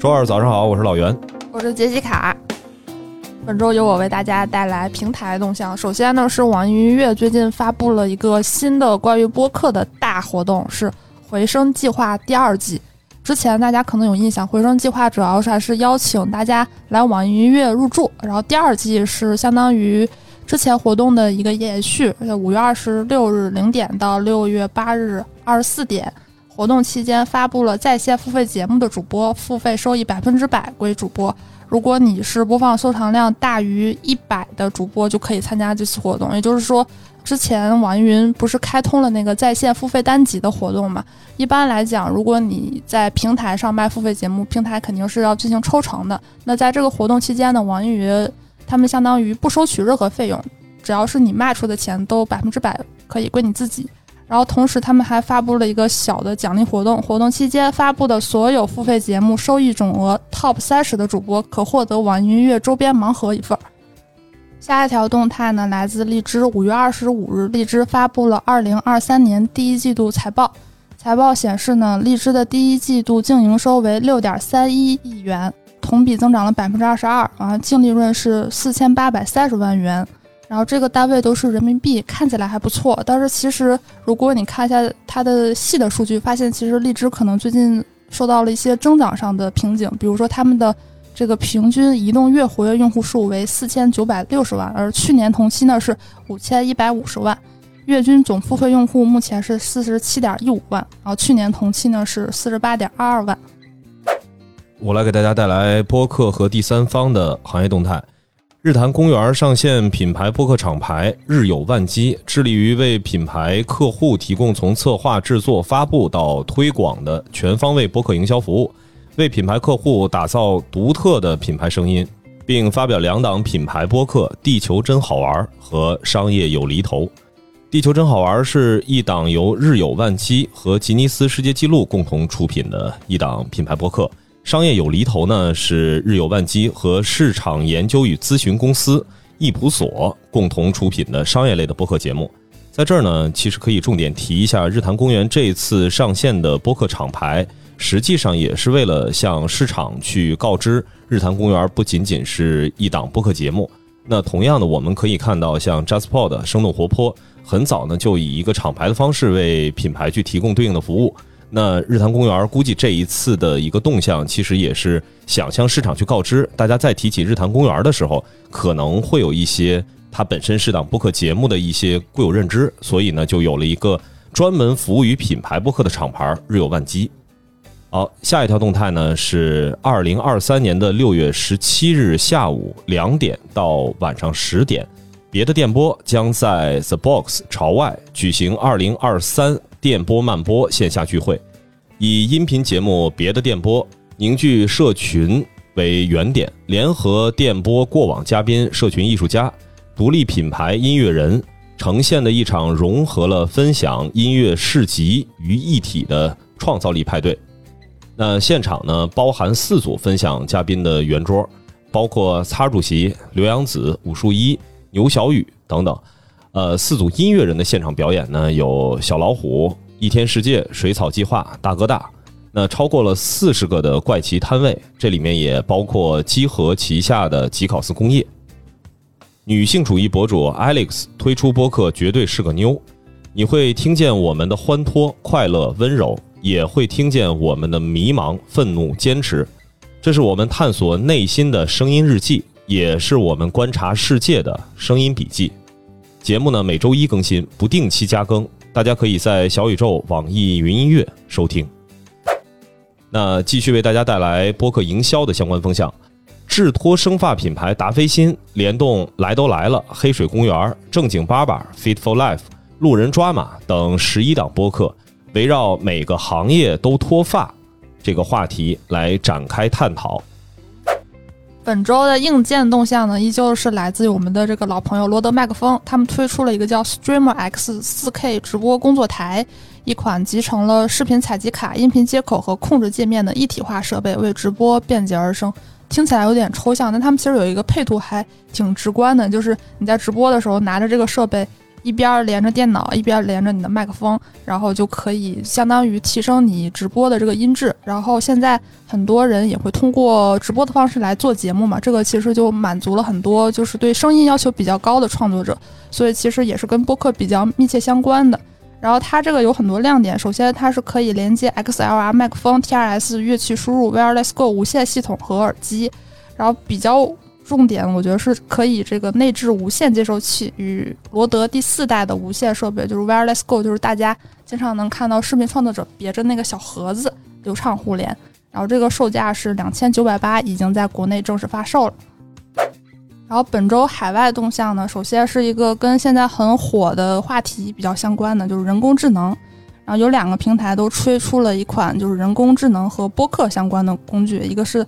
周二早上好，我是老袁，我是杰西卡。本周由我为大家带来平台动向。首先呢，是网易云音乐最近发布了一个新的关于播客的大活动，是回声计划第二季。之前大家可能有印象，回声计划主要是还是邀请大家来网易云音乐入驻，然后第二季是相当于之前活动的一个延续，五月二十六日零点到六月八日二十四点。活动期间发布了在线付费节目的主播付费收益百分之百归主播。如果你是播放收藏量大于一百的主播，就可以参加这次活动。也就是说，之前网易云不是开通了那个在线付费单集的活动嘛？一般来讲，如果你在平台上卖付费节目，平台肯定是要进行抽成的。那在这个活动期间呢，网易云他们相当于不收取任何费用，只要是你卖出的钱，都百分之百可以归你自己。然后同时，他们还发布了一个小的奖励活动。活动期间发布的所有付费节目收益总额 TOP 三十的主播可获得网易云音乐周边盲盒一份。下一条动态呢，来自荔枝。五月二十五日，荔枝发布了二零二三年第一季度财报。财报显示呢，荔枝的第一季度净营收为六点三一亿元，同比增长了百分之二十二啊，净利润是四千八百三十万元。然后这个单位都是人民币，看起来还不错。但是其实，如果你看一下它的细的数据，发现其实荔枝可能最近受到了一些增长上的瓶颈。比如说，他们的这个平均移动月活跃用户数为四千九百六十万，而去年同期呢是五千一百五十万。月均总付费用户目前是四十七点一五万，然后去年同期呢是四十八点二二万。我来给大家带来播客和第三方的行业动态。日坛公园上线品牌播客厂牌“日有万机”，致力于为品牌客户提供从策划、制作、发布到推广的全方位播客营销服务，为品牌客户打造独特的品牌声音，并发表两档品牌播客《地球真好玩》和《商业有厘头》。《地球真好玩》是一档由日有万机和吉尼斯世界纪录共同出品的一档品牌播客。商业有厘头呢，是日有万机和市场研究与咨询公司易普所共同出品的商业类的播客节目。在这儿呢，其实可以重点提一下日坛公园这次上线的播客厂牌，实际上也是为了向市场去告知，日坛公园不仅仅是一档播客节目。那同样的，我们可以看到，像 JustPod 生动活泼，很早呢就以一个厂牌的方式为品牌去提供对应的服务。那日坛公园估计这一次的一个动向，其实也是想向市场去告知，大家在提起日坛公园的时候，可能会有一些它本身是档播客节目的一些固有认知，所以呢，就有了一个专门服务于品牌播客的厂牌日有万机。好，下一条动态呢是二零二三年的六月十七日下午两点到晚上十点，别的电波将在 The Box 朝外举行二零二三。电波漫播线下聚会，以音频节目《别的电波》凝聚社群为原点，联合电波过往嘉宾、社群艺术家、独立品牌音乐人，呈现的一场融合了分享音乐市集于一体的创造力派对。那现场呢，包含四组分享嘉宾的圆桌，包括擦主席、刘洋子、武树一、牛小雨等等。呃，四组音乐人的现场表演呢，有小老虎、一天世界、水草计划、大哥大。那超过了四十个的怪奇摊位，这里面也包括基和旗下的吉考斯工业。女性主义博主 Alex 推出播客，绝对是个妞。你会听见我们的欢脱、快乐、温柔，也会听见我们的迷茫、愤怒、坚持。这是我们探索内心的声音日记，也是我们观察世界的声音笔记。节目呢每周一更新，不定期加更，大家可以在小宇宙、网易云音乐收听。那继续为大家带来播客营销的相关风向，智脱生发品牌达霏欣联动来都来了、黑水公园、正经八百、Fit for Life、路人抓马等十一档播客，围绕每个行业都脱发这个话题来展开探讨。本周的硬件动向呢，依旧是来自于我们的这个老朋友罗德麦克风，他们推出了一个叫 Streamer X 4K 直播工作台，一款集成了视频采集卡、音频接口和控制界面的一体化设备，为直播便捷而生。听起来有点抽象，但他们其实有一个配图还挺直观的，就是你在直播的时候拿着这个设备，一边连着电脑，一边连着你的麦克风，然后就可以相当于提升你直播的这个音质。然后现在很多人也会通过直播的方式来做节目嘛，这个其实就满足了很多就是对声音要求比较高的创作者，所以其实也是跟播客比较密切相关的。然后它这个有很多亮点，首先它是可以连接 XLR 麦克风、TRS 乐器输入、Wireless Go 无线系统和耳机，然后比较重点，我觉得是可以这个内置无线接收器与罗德第四代的无线设备，就是 Wireless Go，就是大家经常能看到视频创作者别着那个小盒子，流畅互联。然后这个售价是两千九百八，已经在国内正式发售了。然后本周海外动向呢，首先是一个跟现在很火的话题比较相关的，就是人工智能。然后有两个平台都推出了一款就是人工智能和播客相关的工具，一个是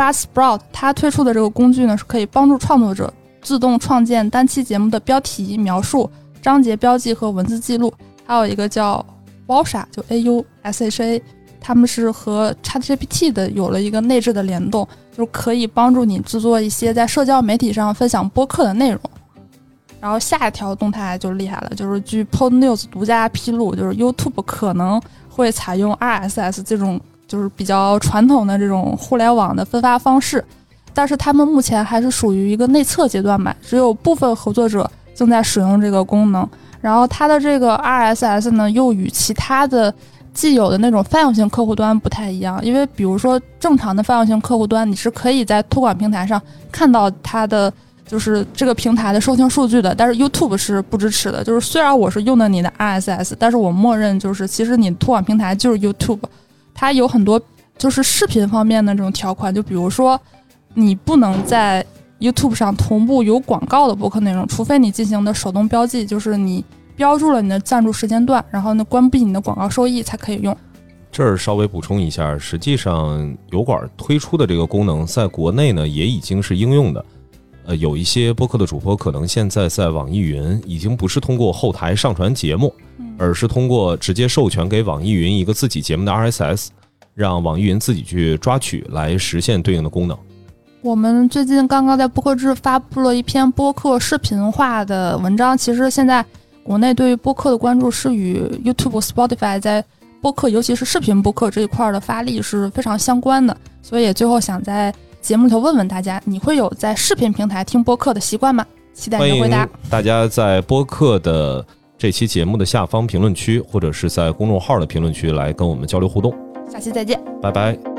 Buzzsprout，它推出的这个工具呢是可以帮助创作者自动创建单期节目的标题、描述、章节标记和文字记录。还有一个叫 Ausha，就 A U S H A。他们是和 ChatGPT 的有了一个内置的联动，就可以帮助你制作一些在社交媒体上分享播客的内容。然后下一条动态就厉害了，就是据 Pod News 独家披露，就是 YouTube 可能会采用 RSS 这种就是比较传统的这种互联网的分发方式，但是他们目前还是属于一个内测阶段吧，只有部分合作者正在使用这个功能。然后它的这个 RSS 呢，又与其他的。既有的那种泛用型客户端不太一样，因为比如说正常的泛用型客户端，你是可以在托管平台上看到它的就是这个平台的收听数据的，但是 YouTube 是不支持的。就是虽然我是用的你的 RSS，但是我默认就是其实你托管平台就是 YouTube，它有很多就是视频方面的这种条款，就比如说你不能在 YouTube 上同步有广告的博客内容，除非你进行的手动标记，就是你。标注了你的赞助时间段，然后呢，关闭你的广告收益才可以用。这儿稍微补充一下，实际上油管推出的这个功能，在国内呢也已经是应用的。呃，有一些播客的主播可能现在在网易云已经不是通过后台上传节目，而是通过直接授权给网易云一个自己节目的 RSS，让网易云自己去抓取来实现对应的功能。我们最近刚刚在播客制发布了一篇播客视频化的文章，其实现在。国内对于播客的关注是与 YouTube、Spotify 在播客，尤其是视频播客这一块的发力是非常相关的。所以最后想在节目里头问问大家，你会有在视频平台听播客的习惯吗？期待你的回答。大家在播客的这期节目的下方评论区，或者是在公众号的评论区来跟我们交流互动。下期再见，拜拜。